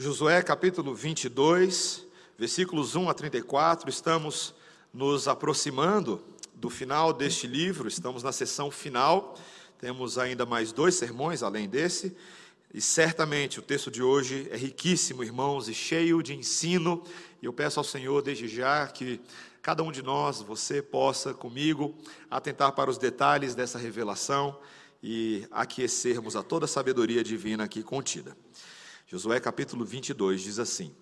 Josué capítulo 22, versículos 1 a 34, estamos nos aproximando do final deste livro, estamos na sessão final, temos ainda mais dois sermões além desse, e certamente o texto de hoje é riquíssimo, irmãos, e cheio de ensino, e eu peço ao Senhor desde já que cada um de nós, você possa comigo atentar para os detalhes dessa revelação e aquecermos a toda a sabedoria divina aqui contida. Josué capítulo 22 diz assim: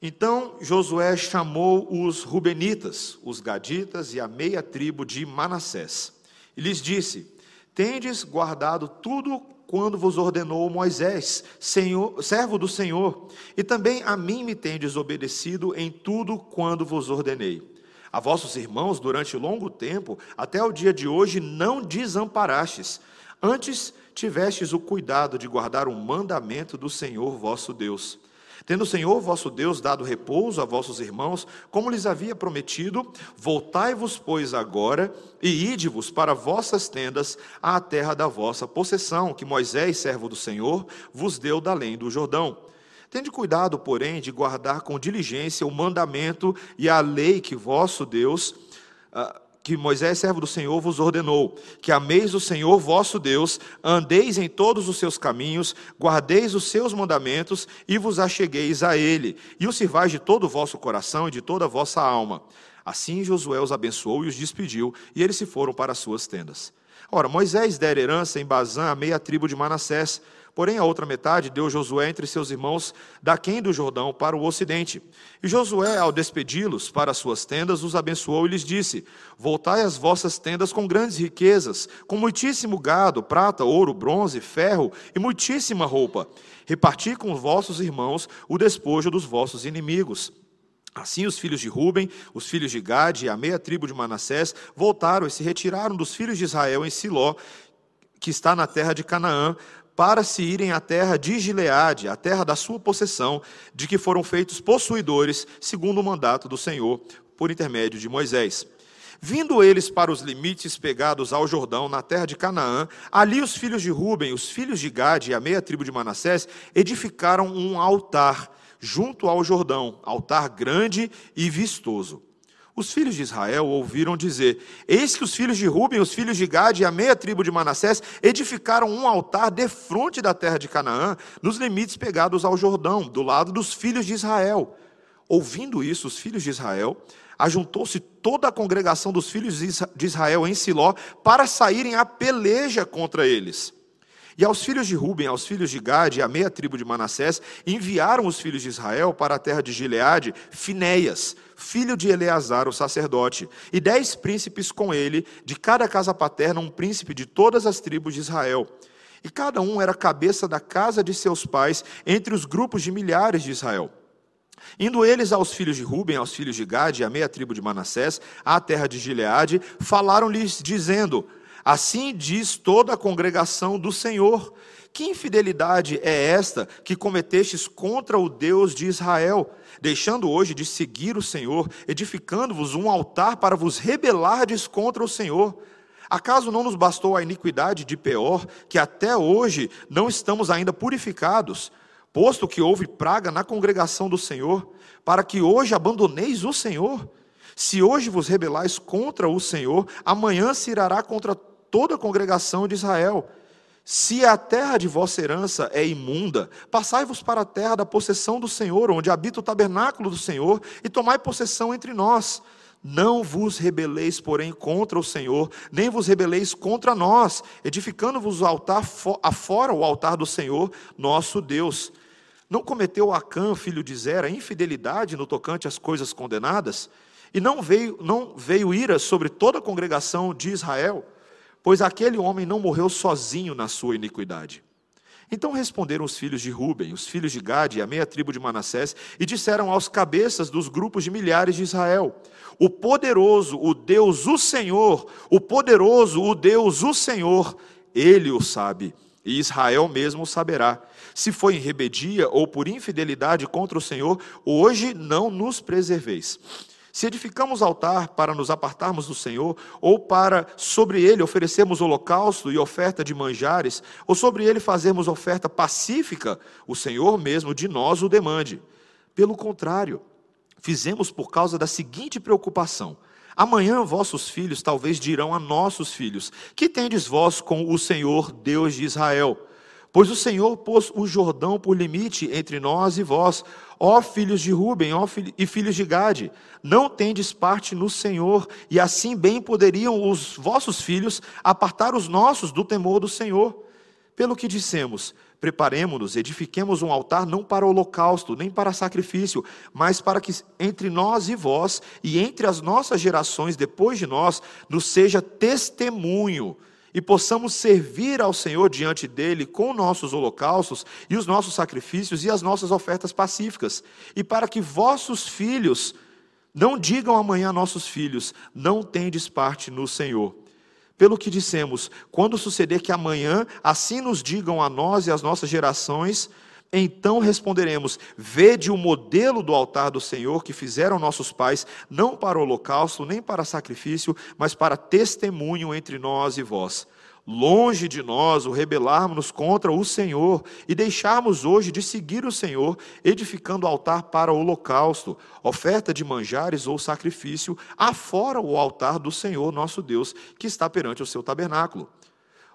Então Josué chamou os Rubenitas, os Gaditas e a meia tribo de Manassés, e lhes disse: Tendes guardado tudo quando vos ordenou Moisés, Senhor, servo do Senhor, e também a mim me tendes obedecido em tudo quando vos ordenei. A vossos irmãos, durante longo tempo, até o dia de hoje, não desamparastes. Antes, tivestes o cuidado de guardar o mandamento do Senhor vosso Deus. Tendo o Senhor vosso Deus dado repouso a vossos irmãos, como lhes havia prometido, voltai-vos, pois, agora e ide-vos para vossas tendas à terra da vossa possessão, que Moisés, servo do Senhor, vos deu da além do Jordão. Tende cuidado, porém, de guardar com diligência o mandamento e a lei que vosso Deus. Uh, que Moisés, servo do Senhor, vos ordenou: que ameis o Senhor vosso Deus, andeis em todos os seus caminhos, guardeis os seus mandamentos e vos achegueis a ele, e o sirvais de todo o vosso coração e de toda a vossa alma. Assim Josué os abençoou e os despediu, e eles se foram para as suas tendas. Ora, Moisés dera herança em Bazã a meia tribo de Manassés, Porém, a outra metade deu Josué entre seus irmãos daquém do Jordão para o ocidente. E Josué, ao despedi-los para suas tendas, os abençoou e lhes disse: Voltai às vossas tendas com grandes riquezas, com muitíssimo gado, prata, ouro, bronze, ferro e muitíssima roupa. Reparti com os vossos irmãos o despojo dos vossos inimigos. Assim os filhos de Ruben, os filhos de Gade e a meia tribo de Manassés voltaram e se retiraram dos filhos de Israel em Siló, que está na terra de Canaã, para se irem à terra de Gileade, a terra da sua possessão, de que foram feitos possuidores, segundo o mandato do Senhor, por intermédio de Moisés. Vindo eles para os limites pegados ao Jordão, na terra de Canaã, ali os filhos de Ruben, os filhos de Gade e a meia tribo de Manassés edificaram um altar junto ao Jordão, altar grande e vistoso. Os filhos de Israel ouviram dizer: Eis que os filhos de Ruben, os filhos de Gade e a meia tribo de Manassés edificaram um altar defronte da terra de Canaã, nos limites pegados ao Jordão, do lado dos filhos de Israel. Ouvindo isso, os filhos de Israel, ajuntou-se toda a congregação dos filhos de Israel em Siló para saírem à peleja contra eles. E aos filhos de Ruben, aos filhos de Gade e à meia tribo de Manassés, enviaram os filhos de Israel para a terra de Gileade, Finéias, filho de Eleazar, o sacerdote, e dez príncipes com ele, de cada casa paterna um príncipe de todas as tribos de Israel. E cada um era cabeça da casa de seus pais, entre os grupos de milhares de Israel. Indo eles aos filhos de Ruben, aos filhos de Gade e à meia tribo de Manassés, à terra de Gileade, falaram-lhes, dizendo: Assim diz toda a congregação do Senhor: Que infidelidade é esta que cometestes contra o Deus de Israel, deixando hoje de seguir o Senhor, edificando-vos um altar para vos rebelardes contra o Senhor? Acaso não nos bastou a iniquidade de Peor, que até hoje não estamos ainda purificados, posto que houve praga na congregação do Senhor, para que hoje abandoneis o Senhor? Se hoje vos rebelais contra o Senhor, amanhã se irá contra toda a congregação de Israel. Se a terra de vossa herança é imunda, passai-vos para a terra da possessão do Senhor, onde habita o tabernáculo do Senhor, e tomai possessão entre nós. Não vos rebeleis, porém, contra o Senhor, nem vos rebeleis contra nós, edificando-vos o altar afora o altar do Senhor, nosso Deus. Não cometeu Acã, filho de Zera, infidelidade no tocante às coisas condenadas? E não veio, não veio ira sobre toda a congregação de Israel? Pois aquele homem não morreu sozinho na sua iniquidade. Então responderam os filhos de Ruben, os filhos de Gade e a meia tribo de Manassés, e disseram aos cabeças dos grupos de milhares de Israel: O poderoso, o Deus, o Senhor, o poderoso, o Deus, o Senhor, ele o sabe, e Israel mesmo o saberá. Se foi em rebedia ou por infidelidade contra o Senhor, hoje não nos preserveis. Se edificamos altar para nos apartarmos do Senhor, ou para sobre ele oferecermos holocausto e oferta de manjares, ou sobre ele fazermos oferta pacífica, o Senhor mesmo de nós o demande. Pelo contrário, fizemos por causa da seguinte preocupação: Amanhã vossos filhos talvez dirão a nossos filhos: Que tendes vós com o Senhor, Deus de Israel? Pois o Senhor pôs o Jordão por limite entre nós e vós, ó filhos de Ruben ó e filhos de Gade. Não tendes parte no Senhor, e assim bem poderiam os vossos filhos apartar os nossos do temor do Senhor. Pelo que dissemos, preparemos-nos, edifiquemos um altar não para holocausto, nem para sacrifício, mas para que entre nós e vós, e entre as nossas gerações depois de nós, nos seja testemunho e possamos servir ao Senhor diante dele com nossos holocaustos e os nossos sacrifícios e as nossas ofertas pacíficas, e para que vossos filhos não digam amanhã a nossos filhos: não tendes parte no Senhor. Pelo que dissemos, quando suceder que amanhã assim nos digam a nós e às nossas gerações, então responderemos: Vede o modelo do altar do Senhor que fizeram nossos pais, não para holocausto, nem para sacrifício, mas para testemunho entre nós e vós. Longe de nós o rebelarmos contra o Senhor e deixarmos hoje de seguir o Senhor, edificando altar para holocausto, oferta de manjares ou sacrifício, afora o altar do Senhor nosso Deus, que está perante o seu tabernáculo.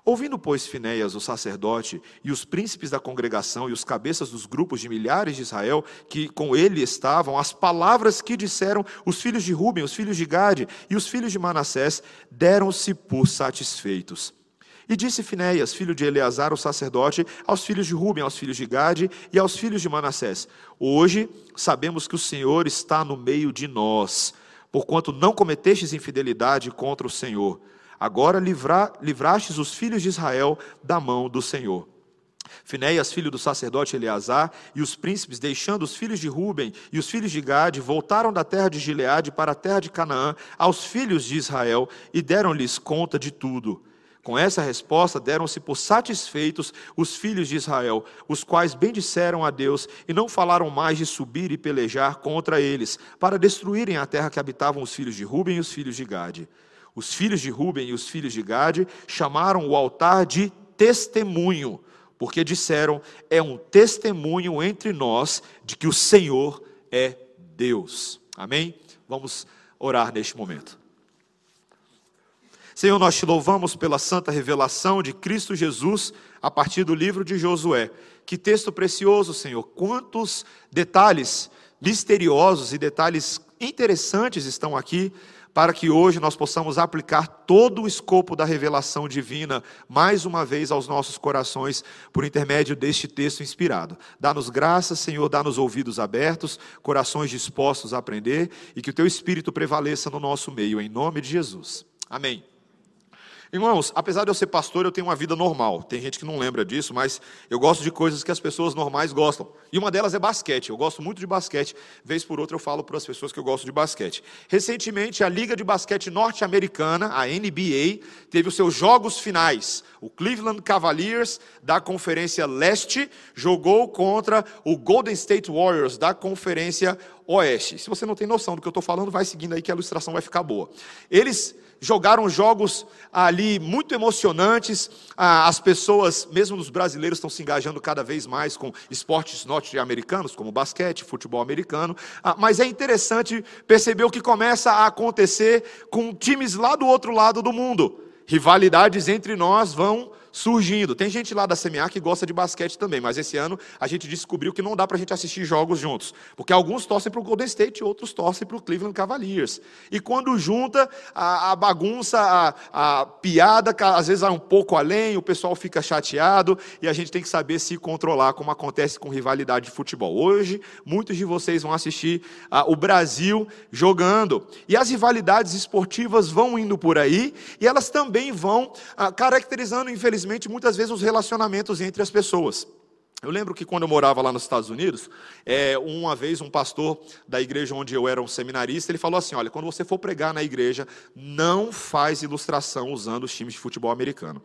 Ouvindo, pois, Finéias, o sacerdote, e os príncipes da congregação e os cabeças dos grupos de milhares de Israel que com ele estavam, as palavras que disseram os filhos de Ruben, os filhos de Gade e os filhos de Manassés, deram-se por satisfeitos. E disse Finéias, filho de Eleazar, o sacerdote, aos filhos de Ruben, aos filhos de Gade e aos filhos de Manassés: Hoje sabemos que o Senhor está no meio de nós, porquanto não cometestes infidelidade contra o Senhor Agora livra, livrastes os filhos de Israel da mão do Senhor. Finéias, filho do sacerdote Eleazar, e os príncipes, deixando os filhos de Ruben e os filhos de Gade, voltaram da terra de Gileade para a terra de Canaã, aos filhos de Israel, e deram-lhes conta de tudo. Com essa resposta, deram-se por satisfeitos os filhos de Israel, os quais bendisseram a Deus e não falaram mais de subir e pelejar contra eles, para destruírem a terra que habitavam os filhos de Ruben e os filhos de Gade. Os filhos de Ruben e os filhos de Gade chamaram o altar de testemunho, porque disseram: é um testemunho entre nós de que o Senhor é Deus. Amém? Vamos orar neste momento. Senhor, nós te louvamos pela santa revelação de Cristo Jesus a partir do livro de Josué. Que texto precioso, Senhor. Quantos detalhes misteriosos e detalhes interessantes estão aqui para que hoje nós possamos aplicar todo o escopo da revelação divina mais uma vez aos nossos corações por intermédio deste texto inspirado. Dá-nos graças, Senhor, dá-nos ouvidos abertos, corações dispostos a aprender e que o teu espírito prevaleça no nosso meio em nome de Jesus. Amém. Irmãos, apesar de eu ser pastor, eu tenho uma vida normal. Tem gente que não lembra disso, mas eu gosto de coisas que as pessoas normais gostam. E uma delas é basquete. Eu gosto muito de basquete. Vez por outra eu falo para as pessoas que eu gosto de basquete. Recentemente, a Liga de Basquete Norte-Americana, a NBA, teve os seus jogos finais. O Cleveland Cavaliers, da Conferência Leste, jogou contra o Golden State Warriors, da Conferência Oeste. Se você não tem noção do que eu estou falando, vai seguindo aí que a ilustração vai ficar boa. Eles jogaram jogos ali muito emocionantes. Ah, as pessoas, mesmo os brasileiros, estão se engajando cada vez mais com esportes norte-americanos, como basquete, futebol americano. Ah, mas é interessante perceber o que começa a acontecer com times lá do outro lado do mundo. Rivalidades entre nós vão surgindo. Tem gente lá da CMA que gosta de basquete também, mas esse ano a gente descobriu que não dá para a gente assistir jogos juntos, porque alguns torcem para o Golden State, outros torcem para o Cleveland Cavaliers. E quando junta a, a bagunça, a, a, piada, às vezes vai um pouco além, o pessoal fica chateado e a gente tem que saber se controlar, como acontece com rivalidade de futebol. Hoje, muitos de vocês vão assistir o Brasil jogando e as rivalidades esportivas vão indo por aí e elas também vão caracterizando, infelizmente, infelizmente, muitas vezes os relacionamentos entre as pessoas. Eu lembro que quando eu morava lá nos Estados Unidos, é, uma vez um pastor da igreja onde eu era um seminarista, ele falou assim: olha, quando você for pregar na igreja, não faz ilustração usando os times de futebol americano.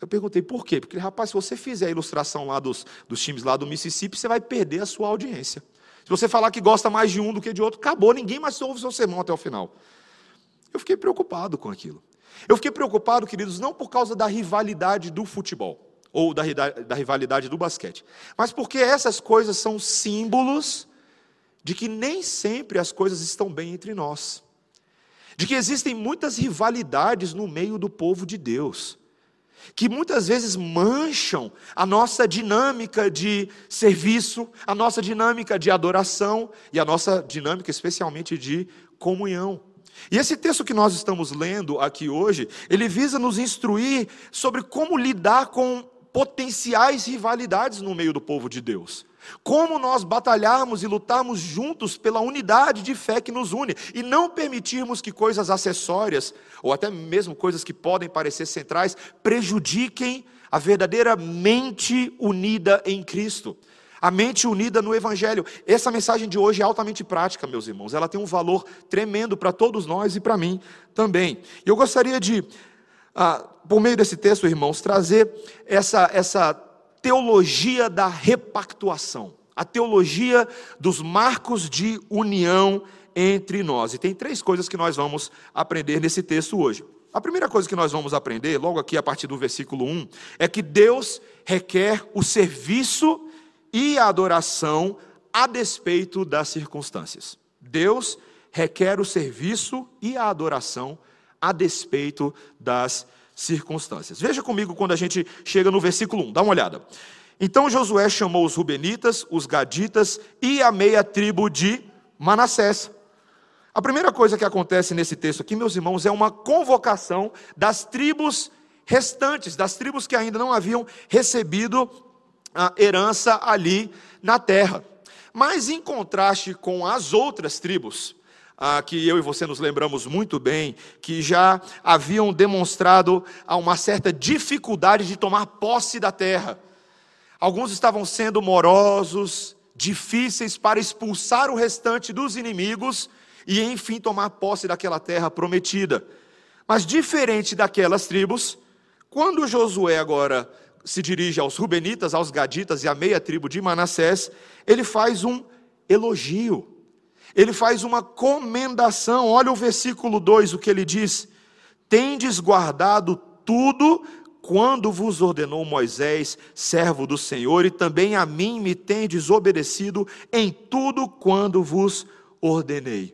Eu perguntei por quê? Porque, rapaz, se você fizer a ilustração lá dos, dos times lá do Mississippi, você vai perder a sua audiência. Se você falar que gosta mais de um do que de outro, acabou, ninguém mais ouve seu sermão até o final. Eu fiquei preocupado com aquilo. Eu fiquei preocupado, queridos, não por causa da rivalidade do futebol ou da, da rivalidade do basquete, mas porque essas coisas são símbolos de que nem sempre as coisas estão bem entre nós, de que existem muitas rivalidades no meio do povo de Deus, que muitas vezes mancham a nossa dinâmica de serviço, a nossa dinâmica de adoração e a nossa dinâmica especialmente de comunhão. E esse texto que nós estamos lendo aqui hoje, ele visa nos instruir sobre como lidar com potenciais rivalidades no meio do povo de Deus. Como nós batalharmos e lutarmos juntos pela unidade de fé que nos une e não permitirmos que coisas acessórias, ou até mesmo coisas que podem parecer centrais, prejudiquem a verdadeira mente unida em Cristo a mente unida no Evangelho. Essa mensagem de hoje é altamente prática, meus irmãos. Ela tem um valor tremendo para todos nós e para mim também. E eu gostaria de, ah, por meio desse texto, irmãos, trazer essa, essa teologia da repactuação, a teologia dos marcos de união entre nós. E tem três coisas que nós vamos aprender nesse texto hoje. A primeira coisa que nós vamos aprender, logo aqui a partir do versículo 1, é que Deus requer o serviço e a adoração a despeito das circunstâncias. Deus requer o serviço e a adoração a despeito das circunstâncias. Veja comigo quando a gente chega no versículo 1, dá uma olhada. Então Josué chamou os Rubenitas, os Gaditas e a meia tribo de Manassés. A primeira coisa que acontece nesse texto aqui, meus irmãos, é uma convocação das tribos restantes, das tribos que ainda não haviam recebido herança ali na terra. Mas em contraste com as outras tribos, ah, que eu e você nos lembramos muito bem, que já haviam demonstrado uma certa dificuldade de tomar posse da terra. Alguns estavam sendo morosos, difíceis para expulsar o restante dos inimigos e, enfim, tomar posse daquela terra prometida. Mas, diferente daquelas tribos, quando Josué agora se dirige aos Rubenitas, aos Gaditas e à meia tribo de Manassés, ele faz um elogio, ele faz uma comendação. Olha o versículo 2, o que ele diz: Tendes guardado tudo quando vos ordenou Moisés, servo do Senhor, e também a mim me tendes obedecido em tudo quando vos ordenei.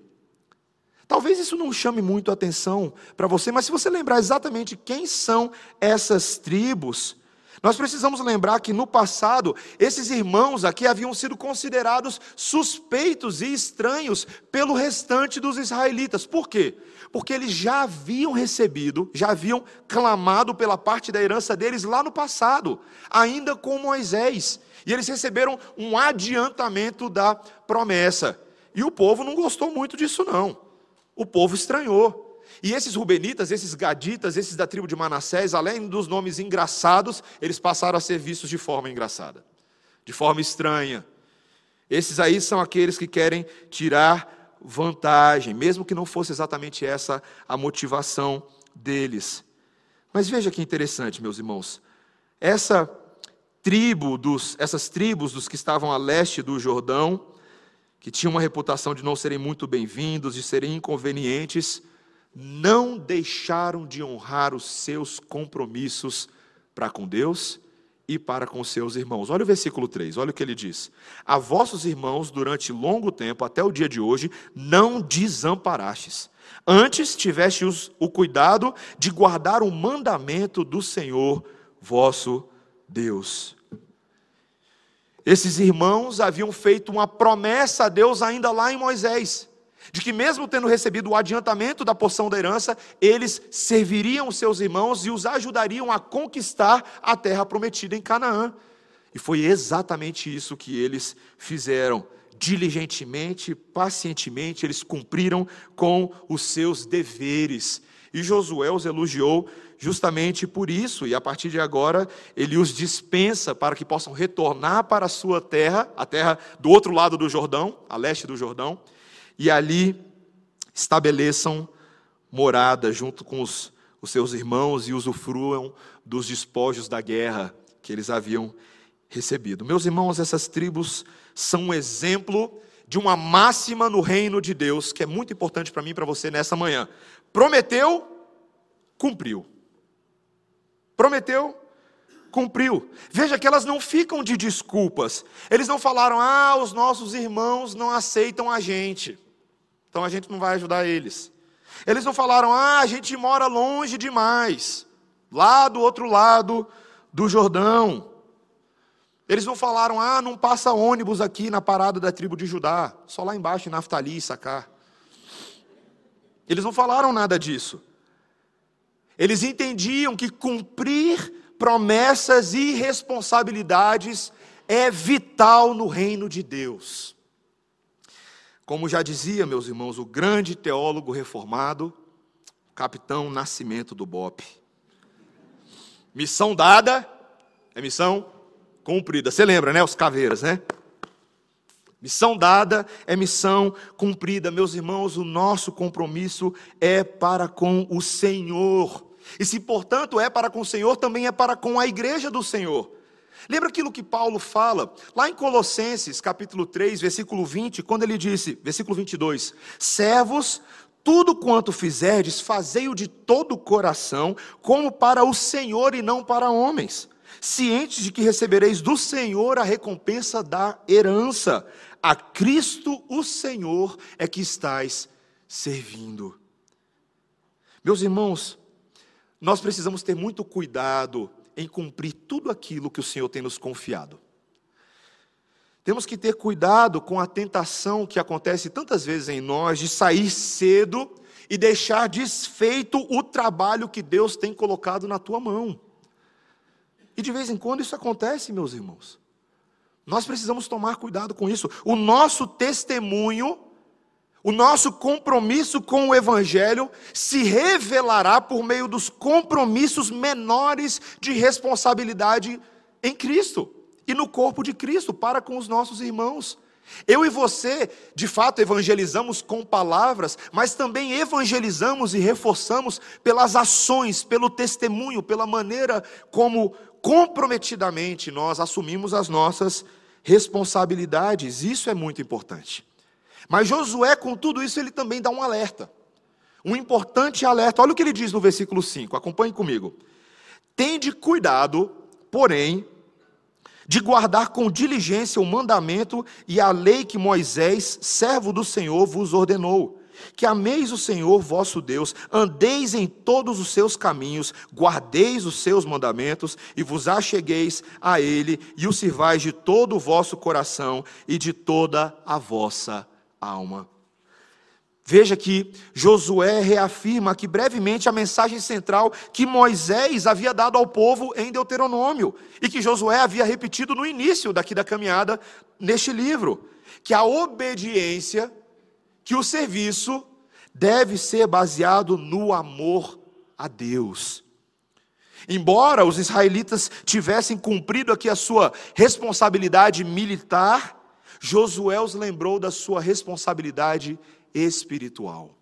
Talvez isso não chame muito atenção para você, mas se você lembrar exatamente quem são essas tribos, nós precisamos lembrar que no passado, esses irmãos aqui haviam sido considerados suspeitos e estranhos pelo restante dos israelitas. Por quê? Porque eles já haviam recebido, já haviam clamado pela parte da herança deles lá no passado, ainda com Moisés. E eles receberam um adiantamento da promessa. E o povo não gostou muito disso, não. O povo estranhou. E esses rubenitas, esses gaditas, esses da tribo de Manassés, além dos nomes engraçados, eles passaram a ser vistos de forma engraçada, de forma estranha. Esses aí são aqueles que querem tirar vantagem, mesmo que não fosse exatamente essa a motivação deles. Mas veja que interessante, meus irmãos. Essa tribo dos, essas tribos dos que estavam a leste do Jordão, que tinham uma reputação de não serem muito bem-vindos, de serem inconvenientes, não deixaram de honrar os seus compromissos para com Deus e para com seus irmãos. Olha o versículo 3, olha o que ele diz: A vossos irmãos, durante longo tempo, até o dia de hoje, não desamparastes. Antes tivestes o cuidado de guardar o mandamento do Senhor vosso Deus. Esses irmãos haviam feito uma promessa a Deus ainda lá em Moisés de que, mesmo tendo recebido o adiantamento da porção da herança, eles serviriam os seus irmãos e os ajudariam a conquistar a terra prometida em Canaã. E foi exatamente isso que eles fizeram. Diligentemente, pacientemente, eles cumpriram com os seus deveres. E Josué os elogiou justamente por isso, e a partir de agora ele os dispensa para que possam retornar para a sua terra, a terra do outro lado do Jordão, a leste do Jordão, e ali estabeleçam morada junto com os, os seus irmãos e usufruam dos despojos da guerra que eles haviam recebido. Meus irmãos, essas tribos são um exemplo de uma máxima no reino de Deus, que é muito importante para mim e para você nessa manhã. Prometeu, cumpriu. Prometeu, cumpriu. Veja que elas não ficam de desculpas. Eles não falaram, ah, os nossos irmãos não aceitam a gente, então a gente não vai ajudar eles. Eles não falaram, ah, a gente mora longe demais, lá do outro lado do Jordão. Eles não falaram, ah, não passa ônibus aqui na parada da tribo de Judá, só lá embaixo em Naftali e Sacar. Eles não falaram nada disso. Eles entendiam que cumprir promessas e responsabilidades é vital no reino de Deus. Como já dizia, meus irmãos, o grande teólogo reformado, capitão Nascimento do BOP. Missão dada é missão cumprida. Você lembra, né? Os caveiras, né? Missão dada é missão cumprida. Meus irmãos, o nosso compromisso é para com o Senhor. E se, portanto, é para com o Senhor, também é para com a igreja do Senhor. Lembra aquilo que Paulo fala lá em Colossenses, capítulo 3, versículo 20, quando ele disse, versículo 22, servos, tudo quanto fizerdes, fazei-o de todo o coração, como para o Senhor e não para homens, cientes de que recebereis do Senhor a recompensa da herança. A Cristo o Senhor é que estais servindo. Meus irmãos, nós precisamos ter muito cuidado em cumprir tudo aquilo que o Senhor tem nos confiado. Temos que ter cuidado com a tentação que acontece tantas vezes em nós de sair cedo e deixar desfeito o trabalho que Deus tem colocado na tua mão. E de vez em quando isso acontece, meus irmãos. Nós precisamos tomar cuidado com isso. O nosso testemunho o nosso compromisso com o Evangelho se revelará por meio dos compromissos menores de responsabilidade em Cristo e no corpo de Cristo para com os nossos irmãos. Eu e você, de fato, evangelizamos com palavras, mas também evangelizamos e reforçamos pelas ações, pelo testemunho, pela maneira como comprometidamente nós assumimos as nossas responsabilidades. Isso é muito importante. Mas Josué, com tudo isso, ele também dá um alerta. Um importante alerta. Olha o que ele diz no versículo 5, acompanhe comigo. Tende cuidado, porém, de guardar com diligência o mandamento e a lei que Moisés, servo do Senhor, vos ordenou. Que ameis o Senhor vosso Deus, andeis em todos os seus caminhos, guardeis os seus mandamentos e vos achegueis a Ele e o sirvais de todo o vosso coração e de toda a vossa alma. Veja que Josué reafirma aqui brevemente a mensagem central que Moisés havia dado ao povo em Deuteronômio e que Josué havia repetido no início daqui da caminhada neste livro, que a obediência, que o serviço deve ser baseado no amor a Deus. Embora os israelitas tivessem cumprido aqui a sua responsabilidade militar, Josué os lembrou da sua responsabilidade espiritual.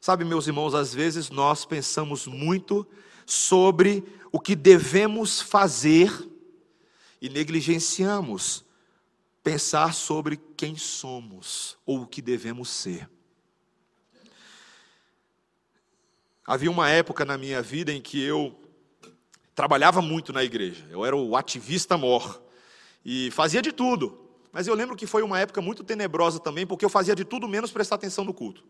Sabe, meus irmãos, às vezes nós pensamos muito sobre o que devemos fazer e negligenciamos pensar sobre quem somos ou o que devemos ser. Havia uma época na minha vida em que eu trabalhava muito na igreja, eu era o ativista mor e fazia de tudo. Mas eu lembro que foi uma época muito tenebrosa também, porque eu fazia de tudo menos prestar atenção no culto.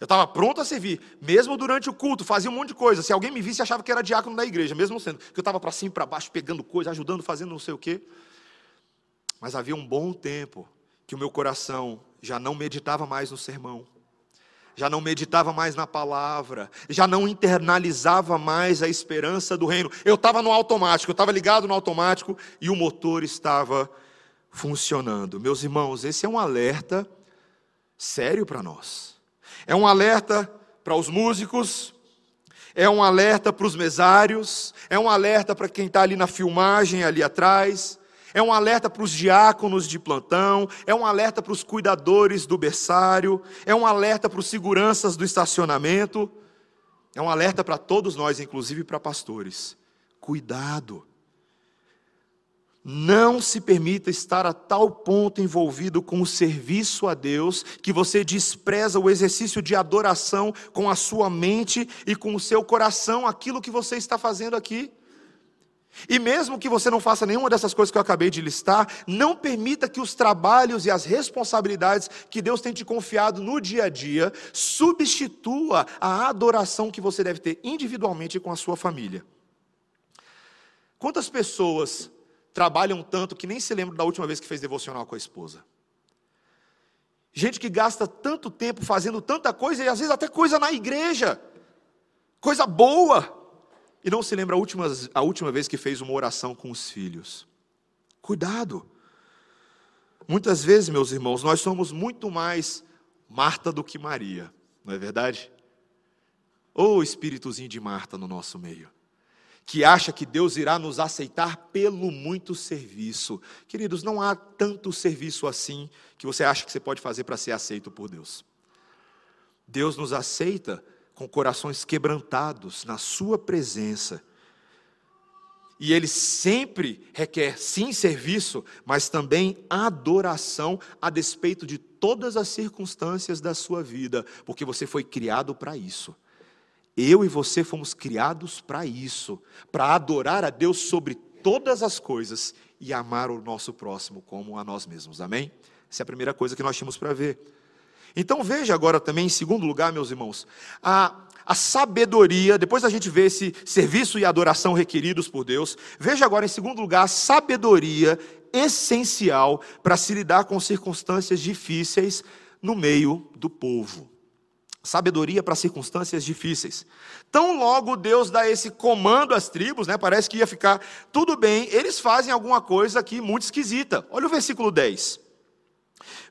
Eu estava pronto a servir, mesmo durante o culto, fazia um monte de coisa. Se alguém me visse, achava que era diácono da igreja, mesmo sendo. Que eu estava para cima e para baixo, pegando coisa, ajudando, fazendo não sei o quê. Mas havia um bom tempo que o meu coração já não meditava mais no sermão, já não meditava mais na palavra, já não internalizava mais a esperança do reino. Eu estava no automático, eu estava ligado no automático e o motor estava funcionando. Meus irmãos, esse é um alerta sério para nós. É um alerta para os músicos, é um alerta para os mesários, é um alerta para quem está ali na filmagem, ali atrás, é um alerta para os diáconos de plantão, é um alerta para os cuidadores do berçário, é um alerta para os seguranças do estacionamento, é um alerta para todos nós, inclusive para pastores. Cuidado. Não se permita estar a tal ponto envolvido com o serviço a Deus que você despreza o exercício de adoração com a sua mente e com o seu coração, aquilo que você está fazendo aqui. E mesmo que você não faça nenhuma dessas coisas que eu acabei de listar, não permita que os trabalhos e as responsabilidades que Deus tem te confiado no dia a dia substitua a adoração que você deve ter individualmente com a sua família. Quantas pessoas trabalham tanto que nem se lembram da última vez que fez devocional com a esposa? Gente que gasta tanto tempo fazendo tanta coisa e às vezes até coisa na igreja, coisa boa, e não se lembra a última, a última vez que fez uma oração com os filhos. Cuidado. Muitas vezes, meus irmãos, nós somos muito mais Marta do que Maria, não é verdade? Ou espíritozinho de Marta no nosso meio, que acha que Deus irá nos aceitar pelo muito serviço. Queridos, não há tanto serviço assim que você acha que você pode fazer para ser aceito por Deus. Deus nos aceita com corações quebrantados na Sua presença. E Ele sempre requer, sim, serviço, mas também adoração a despeito de todas as circunstâncias da sua vida, porque você foi criado para isso. Eu e você fomos criados para isso, para adorar a Deus sobre todas as coisas e amar o nosso próximo como a nós mesmos. Amém? Essa é a primeira coisa que nós tínhamos para ver. Então veja agora também, em segundo lugar, meus irmãos, a, a sabedoria, depois da gente ver esse serviço e adoração requeridos por Deus, veja agora, em segundo lugar, a sabedoria essencial para se lidar com circunstâncias difíceis no meio do povo. Sabedoria para circunstâncias difíceis. Tão logo Deus dá esse comando às tribos, né? Parece que ia ficar tudo bem. Eles fazem alguma coisa aqui muito esquisita. Olha o versículo 10.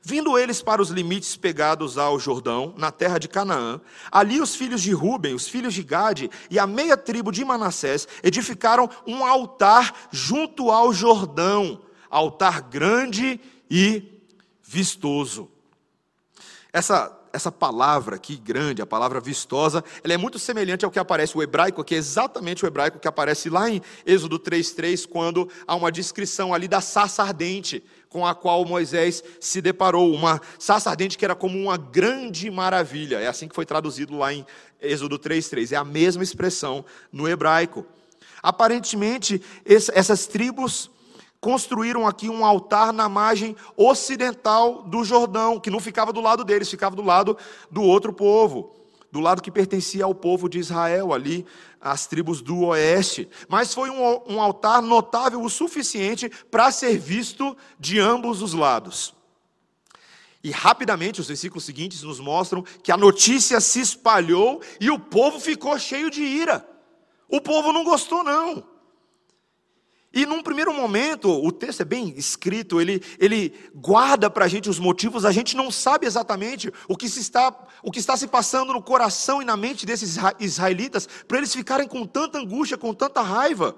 Vindo eles para os limites pegados ao Jordão, na terra de Canaã, ali os filhos de Ruben, os filhos de Gade e a meia tribo de Manassés edificaram um altar junto ao Jordão, altar grande e vistoso. Essa essa palavra aqui, grande, a palavra vistosa, ela é muito semelhante ao que aparece o hebraico, que é exatamente o hebraico que aparece lá em Êxodo 3,3, quando há uma descrição ali da sarça ardente com a qual Moisés se deparou, uma sarça ardente que era como uma grande maravilha. É assim que foi traduzido lá em Êxodo 3:3. É a mesma expressão no hebraico. Aparentemente, essas tribos construíram aqui um altar na margem ocidental do Jordão, que não ficava do lado deles, ficava do lado do outro povo do lado que pertencia ao povo de Israel, ali, as tribos do oeste. Mas foi um, um altar notável o suficiente para ser visto de ambos os lados. E rapidamente, os versículos seguintes nos mostram que a notícia se espalhou e o povo ficou cheio de ira. O povo não gostou, não. E num primeiro momento, o texto é bem escrito, ele, ele guarda para a gente os motivos, a gente não sabe exatamente o que, se está, o que está se passando no coração e na mente desses israelitas, para eles ficarem com tanta angústia, com tanta raiva.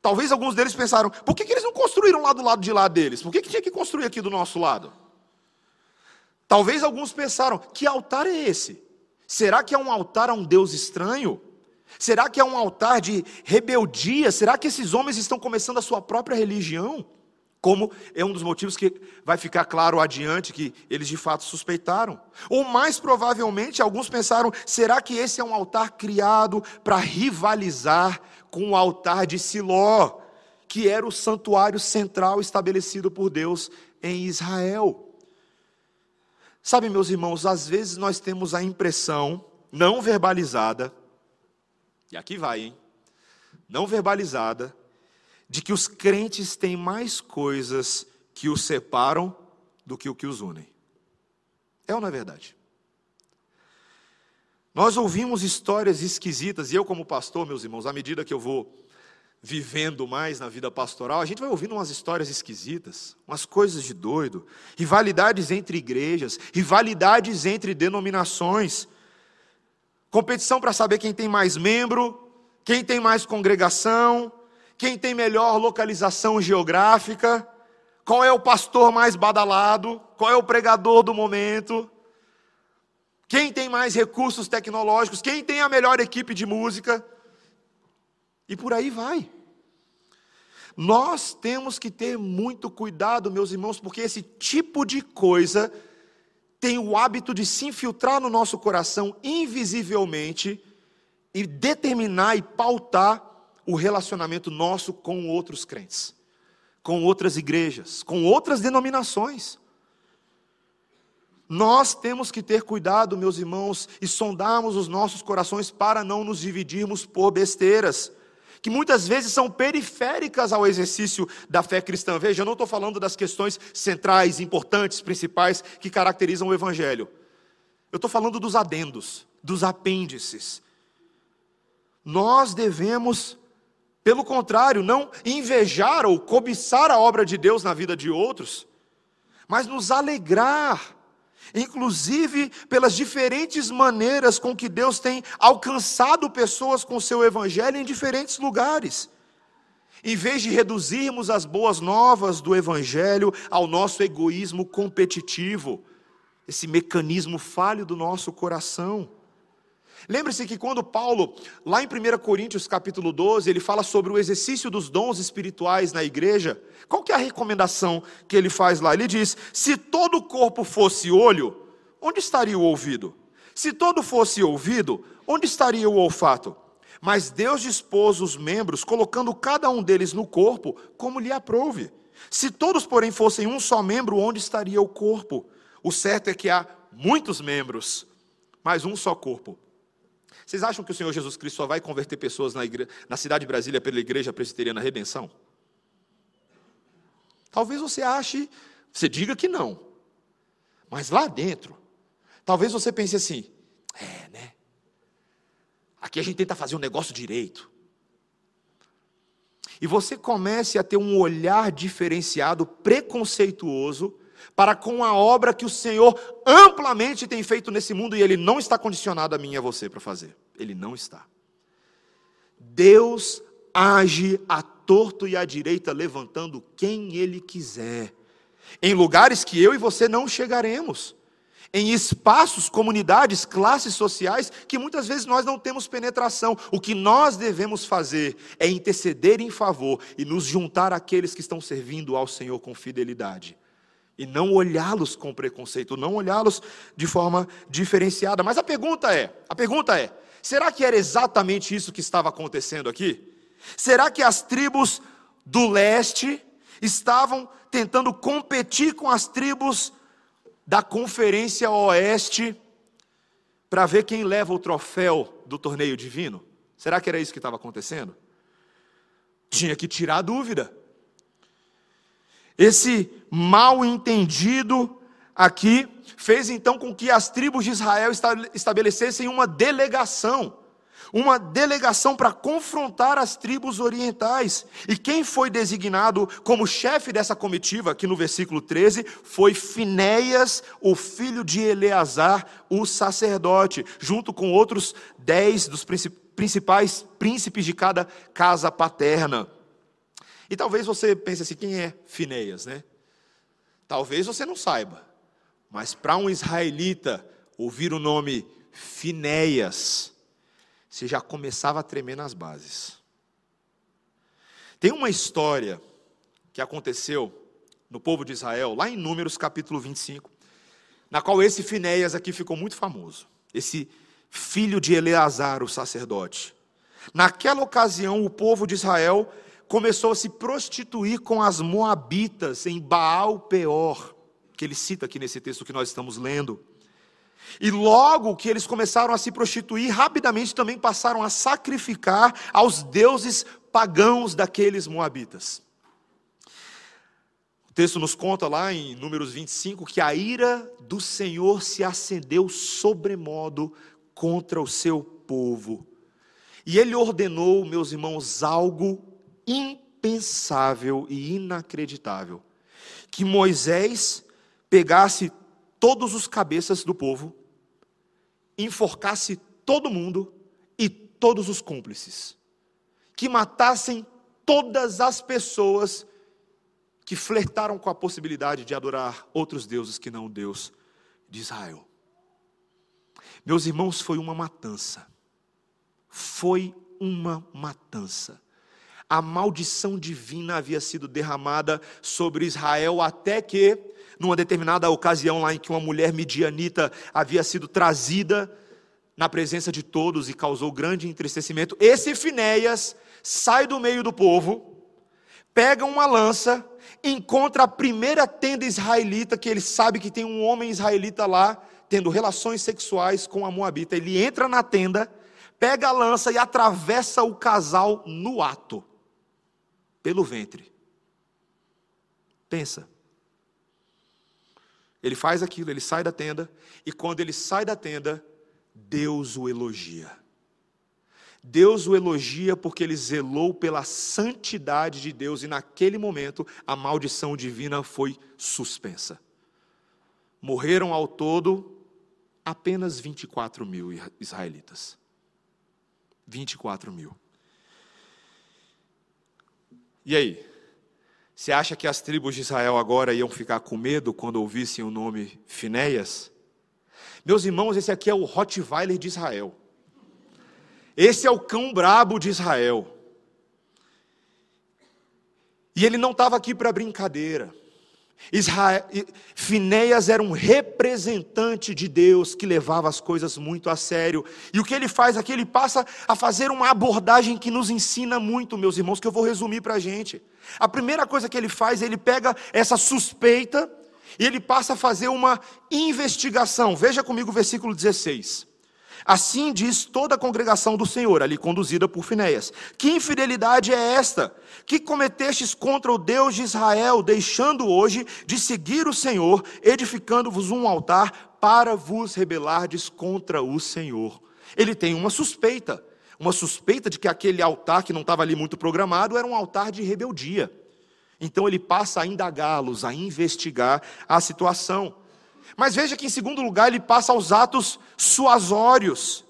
Talvez alguns deles pensaram, por que, que eles não construíram lá do lado de lá deles? Por que, que tinha que construir aqui do nosso lado? Talvez alguns pensaram, que altar é esse? Será que é um altar a um Deus estranho? Será que é um altar de rebeldia? Será que esses homens estão começando a sua própria religião? Como é um dos motivos que vai ficar claro adiante que eles de fato suspeitaram. Ou mais provavelmente, alguns pensaram: será que esse é um altar criado para rivalizar com o altar de Siló, que era o santuário central estabelecido por Deus em Israel? Sabe, meus irmãos, às vezes nós temos a impressão, não verbalizada, e aqui vai, hein? Não verbalizada, de que os crentes têm mais coisas que os separam do que o que os unem. É ou não é verdade? Nós ouvimos histórias esquisitas, e eu, como pastor, meus irmãos, à medida que eu vou vivendo mais na vida pastoral, a gente vai ouvindo umas histórias esquisitas, umas coisas de doido, rivalidades entre igrejas, rivalidades entre denominações. Competição para saber quem tem mais membro, quem tem mais congregação, quem tem melhor localização geográfica, qual é o pastor mais badalado, qual é o pregador do momento, quem tem mais recursos tecnológicos, quem tem a melhor equipe de música, e por aí vai. Nós temos que ter muito cuidado, meus irmãos, porque esse tipo de coisa tem o hábito de se infiltrar no nosso coração invisivelmente e determinar e pautar o relacionamento nosso com outros crentes, com outras igrejas, com outras denominações. Nós temos que ter cuidado, meus irmãos, e sondarmos os nossos corações para não nos dividirmos por besteiras, que muitas vezes são periféricas ao exercício da fé cristã. Veja, eu não estou falando das questões centrais, importantes, principais que caracterizam o Evangelho. Eu estou falando dos adendos, dos apêndices. Nós devemos, pelo contrário, não invejar ou cobiçar a obra de Deus na vida de outros, mas nos alegrar inclusive pelas diferentes maneiras com que Deus tem alcançado pessoas com seu evangelho em diferentes lugares. Em vez de reduzirmos as boas novas do evangelho ao nosso egoísmo competitivo, esse mecanismo falho do nosso coração. Lembre-se que quando Paulo, lá em 1 Coríntios capítulo 12, ele fala sobre o exercício dos dons espirituais na igreja, qual que é a recomendação que ele faz lá? Ele diz: se todo o corpo fosse olho, onde estaria o ouvido? Se todo fosse ouvido, onde estaria o olfato? Mas Deus dispôs os membros, colocando cada um deles no corpo, como lhe aprouve. Se todos, porém, fossem um só membro, onde estaria o corpo? O certo é que há muitos membros, mas um só corpo. Vocês acham que o Senhor Jesus Cristo só vai converter pessoas na, igre... na cidade de Brasília pela igreja presbiteriana Redenção? Talvez você ache, você diga que não. Mas lá dentro, talvez você pense assim: é, né? Aqui a gente tenta fazer um negócio direito. E você comece a ter um olhar diferenciado, preconceituoso, para com a obra que o Senhor amplamente tem feito nesse mundo e ele não está condicionado a mim e a você para fazer. Ele não está. Deus age a torto e à direita, levantando quem ele quiser, em lugares que eu e você não chegaremos, em espaços, comunidades, classes sociais que muitas vezes nós não temos penetração. O que nós devemos fazer é interceder em favor e nos juntar àqueles que estão servindo ao Senhor com fidelidade e não olhá-los com preconceito, não olhá-los de forma diferenciada. Mas a pergunta é, a pergunta é, será que era exatamente isso que estava acontecendo aqui? Será que as tribos do leste estavam tentando competir com as tribos da Conferência Oeste para ver quem leva o troféu do torneio divino? Será que era isso que estava acontecendo? Tinha que tirar a dúvida. Esse mal entendido aqui fez então com que as tribos de Israel estabelecessem uma delegação, uma delegação para confrontar as tribos orientais. E quem foi designado como chefe dessa comitiva, aqui no versículo 13, foi Finéias, o filho de Eleazar, o sacerdote, junto com outros dez dos principais príncipes de cada casa paterna. E talvez você pense assim: quem é Finéias, né? Talvez você não saiba, mas para um israelita ouvir o nome Finéias, você já começava a tremer nas bases. Tem uma história que aconteceu no povo de Israel, lá em Números capítulo 25, na qual esse Finéias aqui ficou muito famoso. Esse filho de Eleazar, o sacerdote. Naquela ocasião, o povo de Israel começou a se prostituir com as moabitas em Baal Peor, que ele cita aqui nesse texto que nós estamos lendo. E logo que eles começaram a se prostituir, rapidamente também passaram a sacrificar aos deuses pagãos daqueles moabitas. O texto nos conta lá em Números 25 que a ira do Senhor se acendeu sobremodo contra o seu povo. E ele ordenou, meus irmãos, algo impensável e inacreditável que Moisés pegasse todos os cabeças do povo, enforcasse todo mundo e todos os cúmplices, que matassem todas as pessoas que flertaram com a possibilidade de adorar outros deuses que não o Deus de Israel. Meus irmãos, foi uma matança. Foi uma matança A maldição divina havia sido derramada sobre Israel até que, numa determinada ocasião lá em que uma mulher midianita havia sido trazida na presença de todos e causou grande entristecimento, esse Finéias sai do meio do povo, pega uma lança, encontra a primeira tenda israelita, que ele sabe que tem um homem israelita lá, tendo relações sexuais com a Moabita. Ele entra na tenda, pega a lança e atravessa o casal no ato pelo ventre. Pensa. Ele faz aquilo, ele sai da tenda, e quando ele sai da tenda, Deus o elogia. Deus o elogia porque ele zelou pela santidade de Deus, e naquele momento a maldição divina foi suspensa. Morreram ao todo apenas 24 mil israelitas. 24 mil. E aí? Você acha que as tribos de Israel agora iam ficar com medo quando ouvissem o nome Finéias? Meus irmãos, esse aqui é o Rottweiler de Israel. Esse é o cão brabo de Israel. E ele não estava aqui para brincadeira. Israel, Finéias era um representante de Deus que levava as coisas muito a sério. E o que ele faz aqui? Ele passa a fazer uma abordagem que nos ensina muito, meus irmãos, que eu vou resumir para a gente. A primeira coisa que ele faz, ele pega essa suspeita e ele passa a fazer uma investigação. Veja comigo o versículo 16. Assim diz toda a congregação do Senhor, ali conduzida por Finéias. Que infidelidade é esta? Que cometestes contra o Deus de Israel, deixando hoje de seguir o Senhor, edificando-vos um altar para vos rebelardes contra o Senhor. Ele tem uma suspeita, uma suspeita de que aquele altar que não estava ali muito programado era um altar de rebeldia. Então ele passa a indagá-los, a investigar a situação. Mas veja que, em segundo lugar, ele passa aos atos suasórios.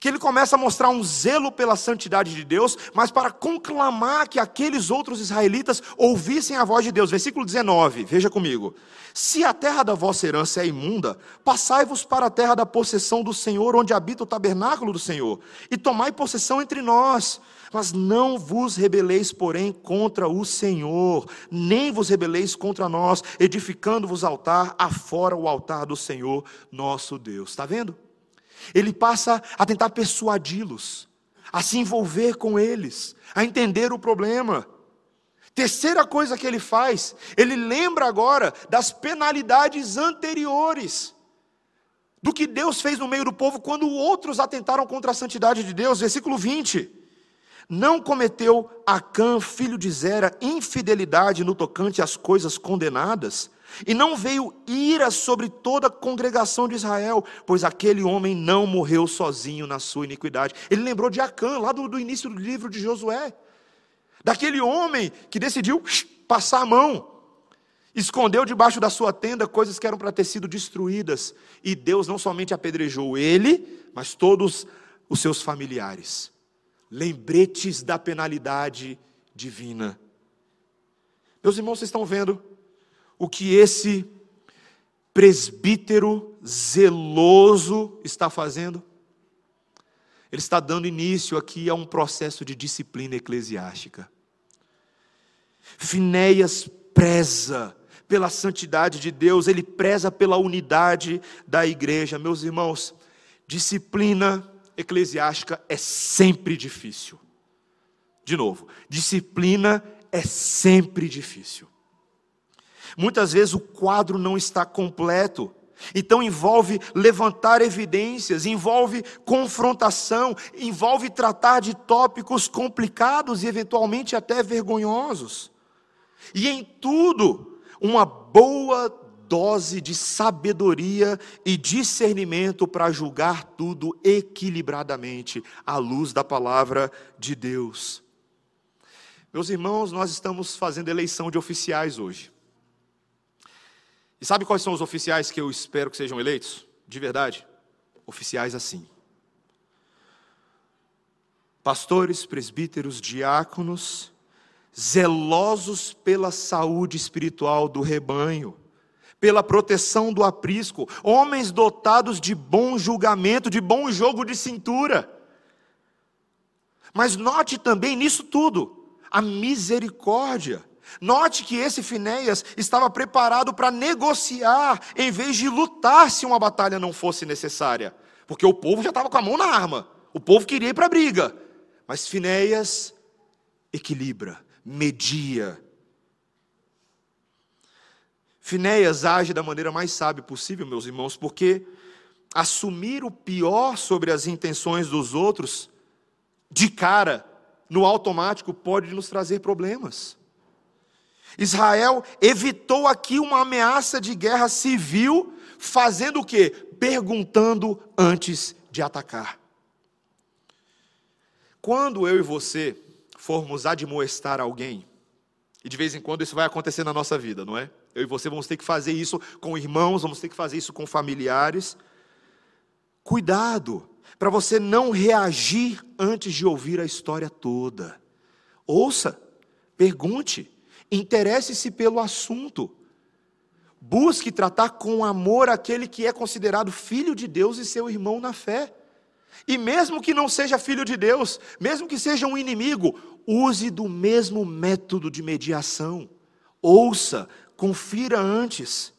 Que ele começa a mostrar um zelo pela santidade de Deus, mas para conclamar que aqueles outros israelitas ouvissem a voz de Deus. Versículo 19, veja comigo. Se a terra da vossa herança é imunda, passai-vos para a terra da possessão do Senhor, onde habita o tabernáculo do Senhor, e tomai possessão entre nós. Mas não vos rebeleis, porém, contra o Senhor, nem vos rebeleis contra nós, edificando-vos altar afora o altar do Senhor nosso Deus. Está vendo? Ele passa a tentar persuadi-los, a se envolver com eles, a entender o problema. Terceira coisa que ele faz, ele lembra agora das penalidades anteriores do que Deus fez no meio do povo quando outros atentaram contra a santidade de Deus. Versículo 20. Não cometeu Acã, filho de Zera, infidelidade no tocante às coisas condenadas? E não veio ira sobre toda a congregação de Israel, pois aquele homem não morreu sozinho na sua iniquidade. Ele lembrou de Acã, lá do, do início do livro de Josué. Daquele homem que decidiu passar a mão, escondeu debaixo da sua tenda coisas que eram para ter sido destruídas. E Deus não somente apedrejou ele, mas todos os seus familiares lembretes da penalidade divina. Meus irmãos, vocês estão vendo o que esse presbítero zeloso está fazendo? Ele está dando início aqui a um processo de disciplina eclesiástica. Finéias preza pela santidade de Deus, ele preza pela unidade da igreja. Meus irmãos, disciplina eclesiástica é sempre difícil. De novo, disciplina é sempre difícil. Muitas vezes o quadro não está completo. Então envolve levantar evidências, envolve confrontação, envolve tratar de tópicos complicados e eventualmente até vergonhosos. E em tudo, uma boa dose de sabedoria e discernimento para julgar tudo equilibradamente à luz da palavra de Deus. Meus irmãos, nós estamos fazendo eleição de oficiais hoje. E sabe quais são os oficiais que eu espero que sejam eleitos? De verdade? Oficiais assim. Pastores, presbíteros, diáconos, zelosos pela saúde espiritual do rebanho pela proteção do aprisco, homens dotados de bom julgamento, de bom jogo de cintura. Mas note também nisso tudo, a misericórdia. Note que esse Finéias estava preparado para negociar, em vez de lutar se uma batalha não fosse necessária. Porque o povo já estava com a mão na arma, o povo queria ir para a briga. Mas Finéias equilibra, media. Finéias age da maneira mais sábia possível, meus irmãos, porque assumir o pior sobre as intenções dos outros, de cara, no automático, pode nos trazer problemas. Israel evitou aqui uma ameaça de guerra civil, fazendo o quê? Perguntando antes de atacar. Quando eu e você formos admoestar alguém, e de vez em quando isso vai acontecer na nossa vida, não é? Eu e você vamos ter que fazer isso com irmãos, vamos ter que fazer isso com familiares. Cuidado, para você não reagir antes de ouvir a história toda. Ouça, pergunte, interesse-se pelo assunto. Busque tratar com amor aquele que é considerado filho de Deus e seu irmão na fé. E mesmo que não seja filho de Deus, mesmo que seja um inimigo, use do mesmo método de mediação. Ouça, confira antes.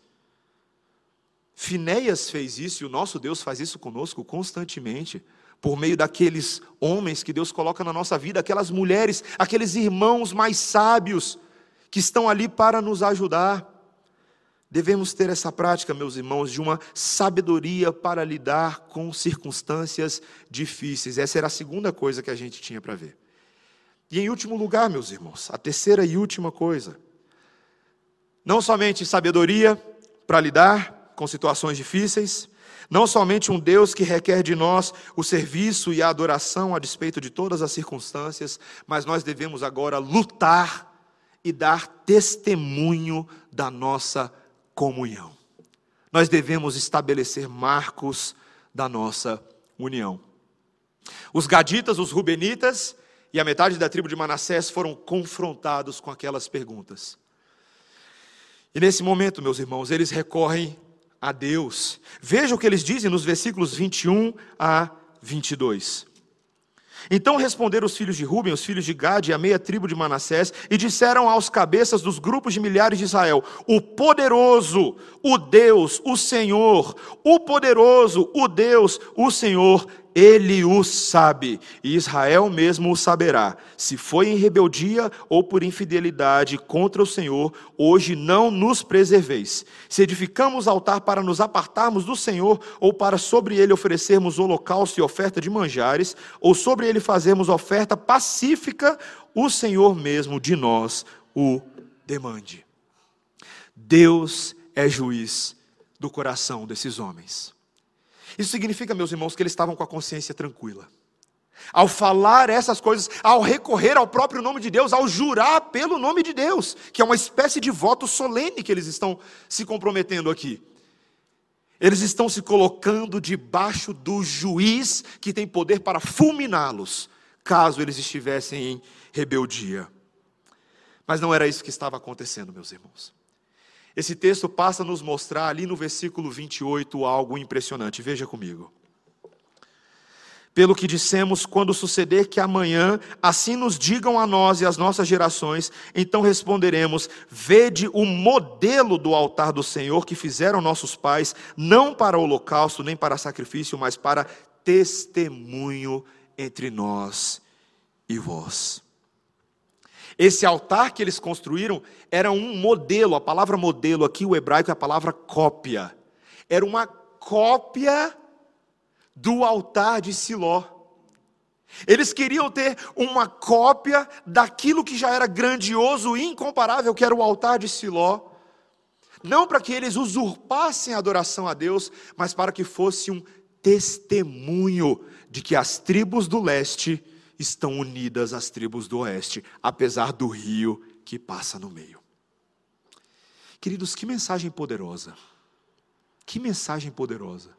Finéias fez isso e o nosso Deus faz isso conosco constantemente, por meio daqueles homens que Deus coloca na nossa vida, aquelas mulheres, aqueles irmãos mais sábios que estão ali para nos ajudar. Devemos ter essa prática, meus irmãos, de uma sabedoria para lidar com circunstâncias difíceis. Essa era a segunda coisa que a gente tinha para ver. E em último lugar, meus irmãos, a terceira e última coisa. Não somente sabedoria para lidar com situações difíceis, não somente um Deus que requer de nós o serviço e a adoração a despeito de todas as circunstâncias, mas nós devemos agora lutar e dar testemunho da nossa comunhão. Nós devemos estabelecer marcos da nossa união. Os gaditas, os rubenitas e a metade da tribo de Manassés foram confrontados com aquelas perguntas. E nesse momento, meus irmãos, eles recorrem a Deus. Veja o que eles dizem nos versículos 21 a 22. Então responderam os filhos de Ruben, os filhos de Gade e a meia tribo de Manassés, e disseram aos cabeças dos grupos de milhares de Israel: O poderoso, o Deus, o Senhor, o poderoso, o Deus, o Senhor, ele o sabe, e Israel mesmo o saberá. Se foi em rebeldia ou por infidelidade contra o Senhor, hoje não nos preserveis. Se edificamos altar para nos apartarmos do Senhor, ou para sobre ele oferecermos holocausto e oferta de manjares, ou sobre ele fazermos oferta pacífica, o Senhor mesmo de nós o demande. Deus é juiz do coração desses homens. Isso significa, meus irmãos, que eles estavam com a consciência tranquila. Ao falar essas coisas, ao recorrer ao próprio nome de Deus, ao jurar pelo nome de Deus, que é uma espécie de voto solene que eles estão se comprometendo aqui. Eles estão se colocando debaixo do juiz que tem poder para fulminá-los, caso eles estivessem em rebeldia. Mas não era isso que estava acontecendo, meus irmãos. Esse texto passa a nos mostrar ali no versículo 28 algo impressionante. Veja comigo. Pelo que dissemos, quando suceder que amanhã assim nos digam a nós e às nossas gerações, então responderemos: Vede o modelo do altar do Senhor que fizeram nossos pais, não para holocausto nem para sacrifício, mas para testemunho entre nós e vós. Esse altar que eles construíram era um modelo, a palavra modelo aqui, o hebraico é a palavra cópia. Era uma cópia do altar de Siló. Eles queriam ter uma cópia daquilo que já era grandioso e incomparável, que era o altar de Siló. Não para que eles usurpassem a adoração a Deus, mas para que fosse um testemunho de que as tribos do leste estão unidas às tribos do oeste, apesar do rio que passa no meio. Queridos, que mensagem poderosa. Que mensagem poderosa.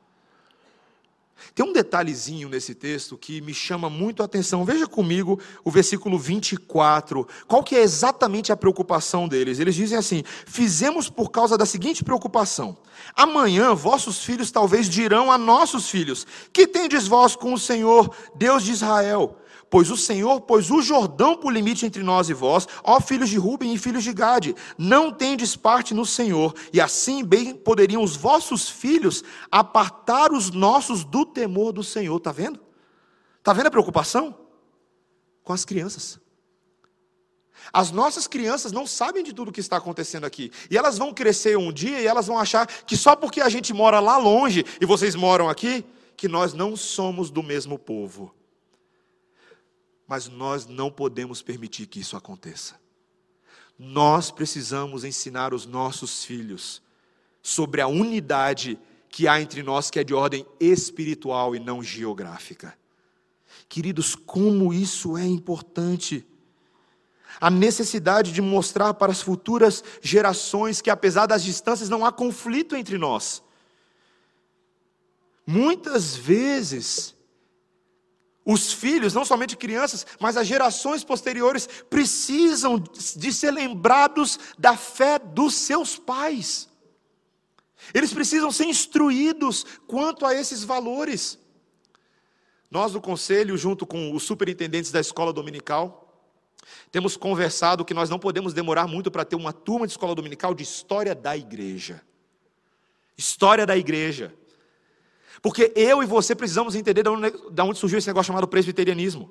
Tem um detalhezinho nesse texto que me chama muito a atenção. Veja comigo o versículo 24. Qual que é exatamente a preocupação deles? Eles dizem assim: "Fizemos por causa da seguinte preocupação: Amanhã vossos filhos talvez dirão a nossos filhos: Que tendes vós com o Senhor, Deus de Israel? Pois o Senhor pôs o Jordão por limite entre nós e vós, ó filhos de Ruben e filhos de Gade, não tendes parte no Senhor, e assim bem poderiam os vossos filhos apartar os nossos do temor do Senhor. Está vendo? Está vendo a preocupação? Com as crianças. As nossas crianças não sabem de tudo o que está acontecendo aqui. E elas vão crescer um dia e elas vão achar que só porque a gente mora lá longe e vocês moram aqui, que nós não somos do mesmo povo. Mas nós não podemos permitir que isso aconteça. Nós precisamos ensinar os nossos filhos sobre a unidade que há entre nós, que é de ordem espiritual e não geográfica. Queridos, como isso é importante a necessidade de mostrar para as futuras gerações que, apesar das distâncias, não há conflito entre nós. Muitas vezes, os filhos, não somente crianças, mas as gerações posteriores, precisam de ser lembrados da fé dos seus pais. Eles precisam ser instruídos quanto a esses valores. Nós, do conselho, junto com os superintendentes da escola dominical, temos conversado que nós não podemos demorar muito para ter uma turma de escola dominical de história da igreja. História da igreja. Porque eu e você precisamos entender de onde surgiu esse negócio chamado presbiterianismo.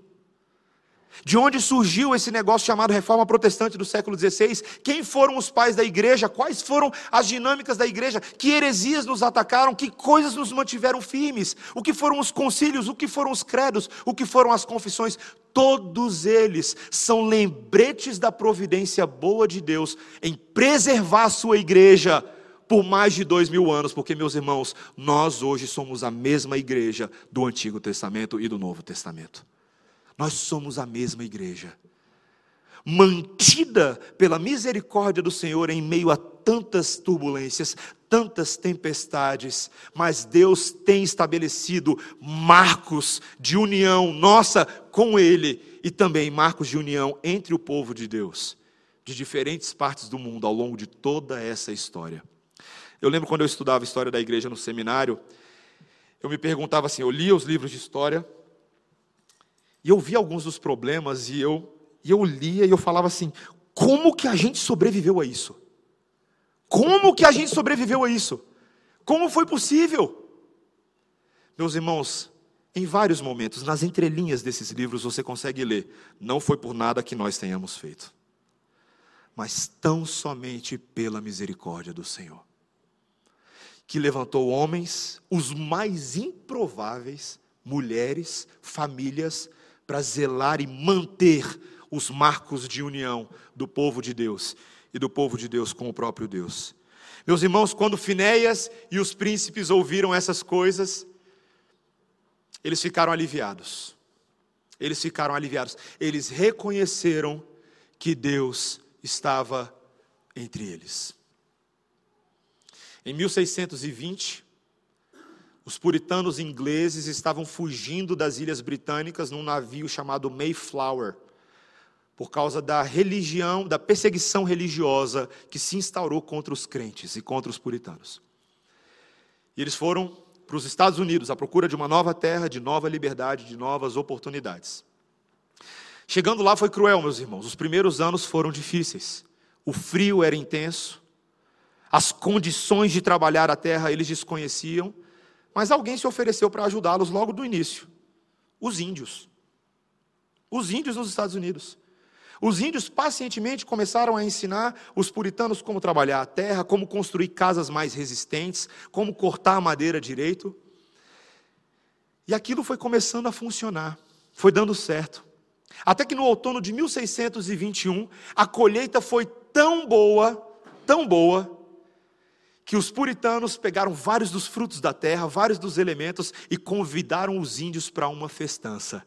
De onde surgiu esse negócio chamado reforma protestante do século XVI? Quem foram os pais da igreja? Quais foram as dinâmicas da igreja? Que heresias nos atacaram? Que coisas nos mantiveram firmes? O que foram os concílios? O que foram os credos? O que foram as confissões? Todos eles são lembretes da providência boa de Deus em preservar a sua igreja por mais de dois mil anos, porque, meus irmãos, nós hoje somos a mesma igreja do Antigo Testamento e do Novo Testamento. Nós somos a mesma igreja, mantida pela misericórdia do Senhor em meio a tantas turbulências, tantas tempestades, mas Deus tem estabelecido marcos de união nossa com Ele e também marcos de união entre o povo de Deus, de diferentes partes do mundo ao longo de toda essa história. Eu lembro quando eu estudava história da igreja no seminário, eu me perguntava assim, eu lia os livros de história, e eu via alguns dos problemas e eu, e eu lia e eu falava assim: como que a gente sobreviveu a isso? Como que a gente sobreviveu a isso? Como foi possível? Meus irmãos, em vários momentos, nas entrelinhas desses livros, você consegue ler: não foi por nada que nós tenhamos feito, mas tão somente pela misericórdia do Senhor, que levantou homens, os mais improváveis, mulheres, famílias, para zelar e manter os marcos de união do povo de Deus e do povo de Deus com o próprio Deus. Meus irmãos, quando Finéias e os príncipes ouviram essas coisas, eles ficaram aliviados. Eles ficaram aliviados. Eles reconheceram que Deus estava entre eles. Em 1620, os puritanos ingleses estavam fugindo das ilhas britânicas num navio chamado Mayflower, por causa da religião, da perseguição religiosa que se instaurou contra os crentes e contra os puritanos. E eles foram para os Estados Unidos à procura de uma nova terra, de nova liberdade, de novas oportunidades. Chegando lá foi cruel, meus irmãos. Os primeiros anos foram difíceis. O frio era intenso. As condições de trabalhar a terra eles desconheciam mas alguém se ofereceu para ajudá-los logo do início: os índios. Os índios nos Estados Unidos. Os índios pacientemente começaram a ensinar os puritanos como trabalhar a terra, como construir casas mais resistentes, como cortar a madeira direito. E aquilo foi começando a funcionar, foi dando certo. Até que no outono de 1621, a colheita foi tão boa, tão boa, que os puritanos pegaram vários dos frutos da terra, vários dos elementos e convidaram os índios para uma festança.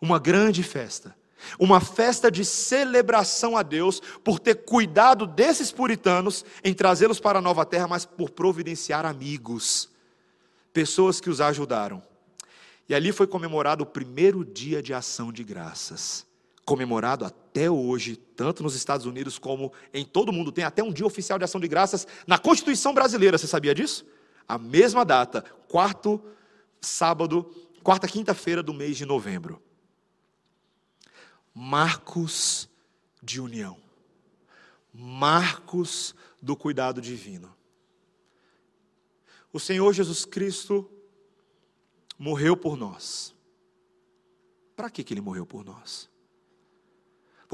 Uma grande festa. Uma festa de celebração a Deus por ter cuidado desses puritanos em trazê-los para a nova terra, mas por providenciar amigos, pessoas que os ajudaram. E ali foi comemorado o primeiro dia de ação de graças comemorado até hoje, tanto nos Estados Unidos como em todo o mundo. Tem até um dia oficial de ação de graças na Constituição brasileira, você sabia disso? A mesma data, quarto sábado, quarta quinta-feira do mês de novembro. marcos de união, marcos do cuidado divino. O Senhor Jesus Cristo morreu por nós. Para que, que ele morreu por nós?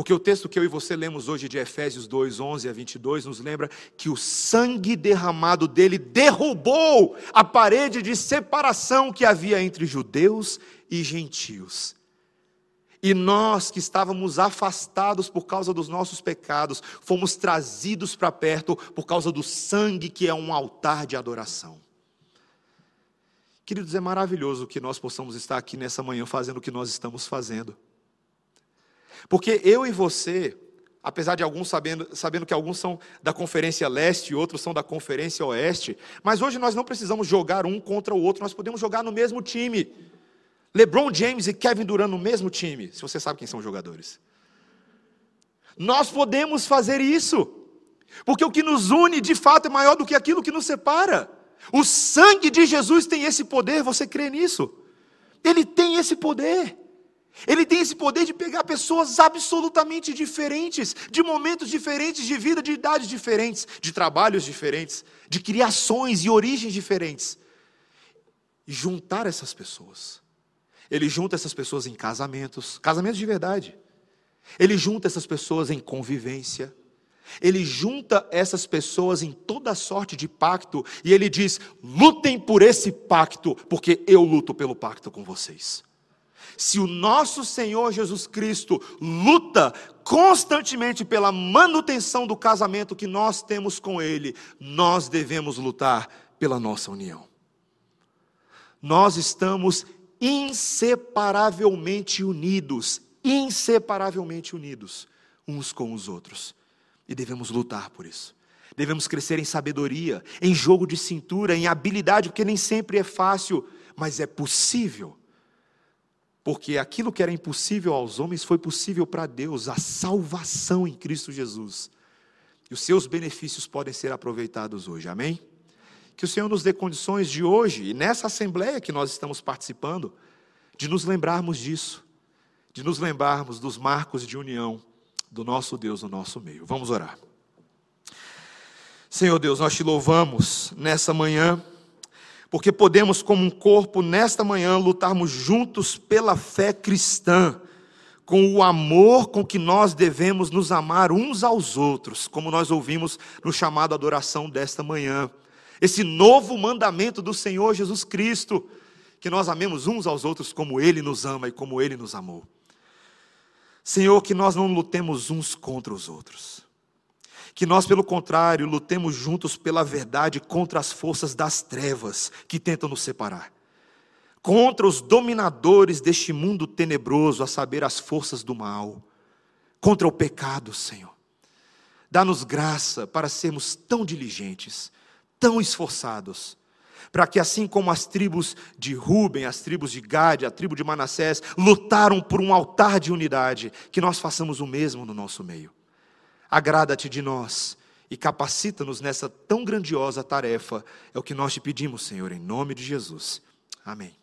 Porque o texto que eu e você lemos hoje de Efésios 2, 11 a 22 nos lembra que o sangue derramado dele derrubou a parede de separação que havia entre judeus e gentios. E nós que estávamos afastados por causa dos nossos pecados, fomos trazidos para perto por causa do sangue que é um altar de adoração. Queridos, é maravilhoso que nós possamos estar aqui nessa manhã fazendo o que nós estamos fazendo. Porque eu e você, apesar de alguns sabendo, sabendo que alguns são da Conferência Leste e outros são da Conferência Oeste, mas hoje nós não precisamos jogar um contra o outro, nós podemos jogar no mesmo time. LeBron James e Kevin Durant no mesmo time, se você sabe quem são os jogadores. Nós podemos fazer isso, porque o que nos une de fato é maior do que aquilo que nos separa. O sangue de Jesus tem esse poder, você crê nisso? Ele tem esse poder. Ele tem esse poder de pegar pessoas absolutamente diferentes, de momentos diferentes, de vida, de idades diferentes, de trabalhos diferentes, de criações e origens diferentes, e juntar essas pessoas. Ele junta essas pessoas em casamentos, casamentos de verdade. Ele junta essas pessoas em convivência. Ele junta essas pessoas em toda sorte de pacto e ele diz: lutem por esse pacto, porque eu luto pelo pacto com vocês. Se o nosso Senhor Jesus Cristo luta constantemente pela manutenção do casamento que nós temos com Ele, nós devemos lutar pela nossa união. Nós estamos inseparavelmente unidos, inseparavelmente unidos uns com os outros, e devemos lutar por isso. Devemos crescer em sabedoria, em jogo de cintura, em habilidade, porque nem sempre é fácil, mas é possível porque aquilo que era impossível aos homens foi possível para Deus, a salvação em Cristo Jesus. E os seus benefícios podem ser aproveitados hoje, amém? Que o Senhor nos dê condições de hoje, e nessa assembleia que nós estamos participando, de nos lembrarmos disso, de nos lembrarmos dos marcos de união do nosso Deus no nosso meio. Vamos orar. Senhor Deus, nós te louvamos nessa manhã porque podemos, como um corpo, nesta manhã, lutarmos juntos pela fé cristã, com o amor com que nós devemos nos amar uns aos outros, como nós ouvimos no chamado adoração desta manhã. Esse novo mandamento do Senhor Jesus Cristo, que nós amemos uns aos outros como Ele nos ama e como Ele nos amou. Senhor, que nós não lutemos uns contra os outros que nós, pelo contrário, lutemos juntos pela verdade contra as forças das trevas que tentam nos separar, contra os dominadores deste mundo tenebroso, a saber, as forças do mal, contra o pecado, Senhor. Dá-nos graça para sermos tão diligentes, tão esforçados, para que assim como as tribos de Ruben, as tribos de Gade, a tribo de Manassés lutaram por um altar de unidade, que nós façamos o mesmo no nosso meio. Agrada-te de nós e capacita-nos nessa tão grandiosa tarefa. É o que nós te pedimos, Senhor, em nome de Jesus. Amém.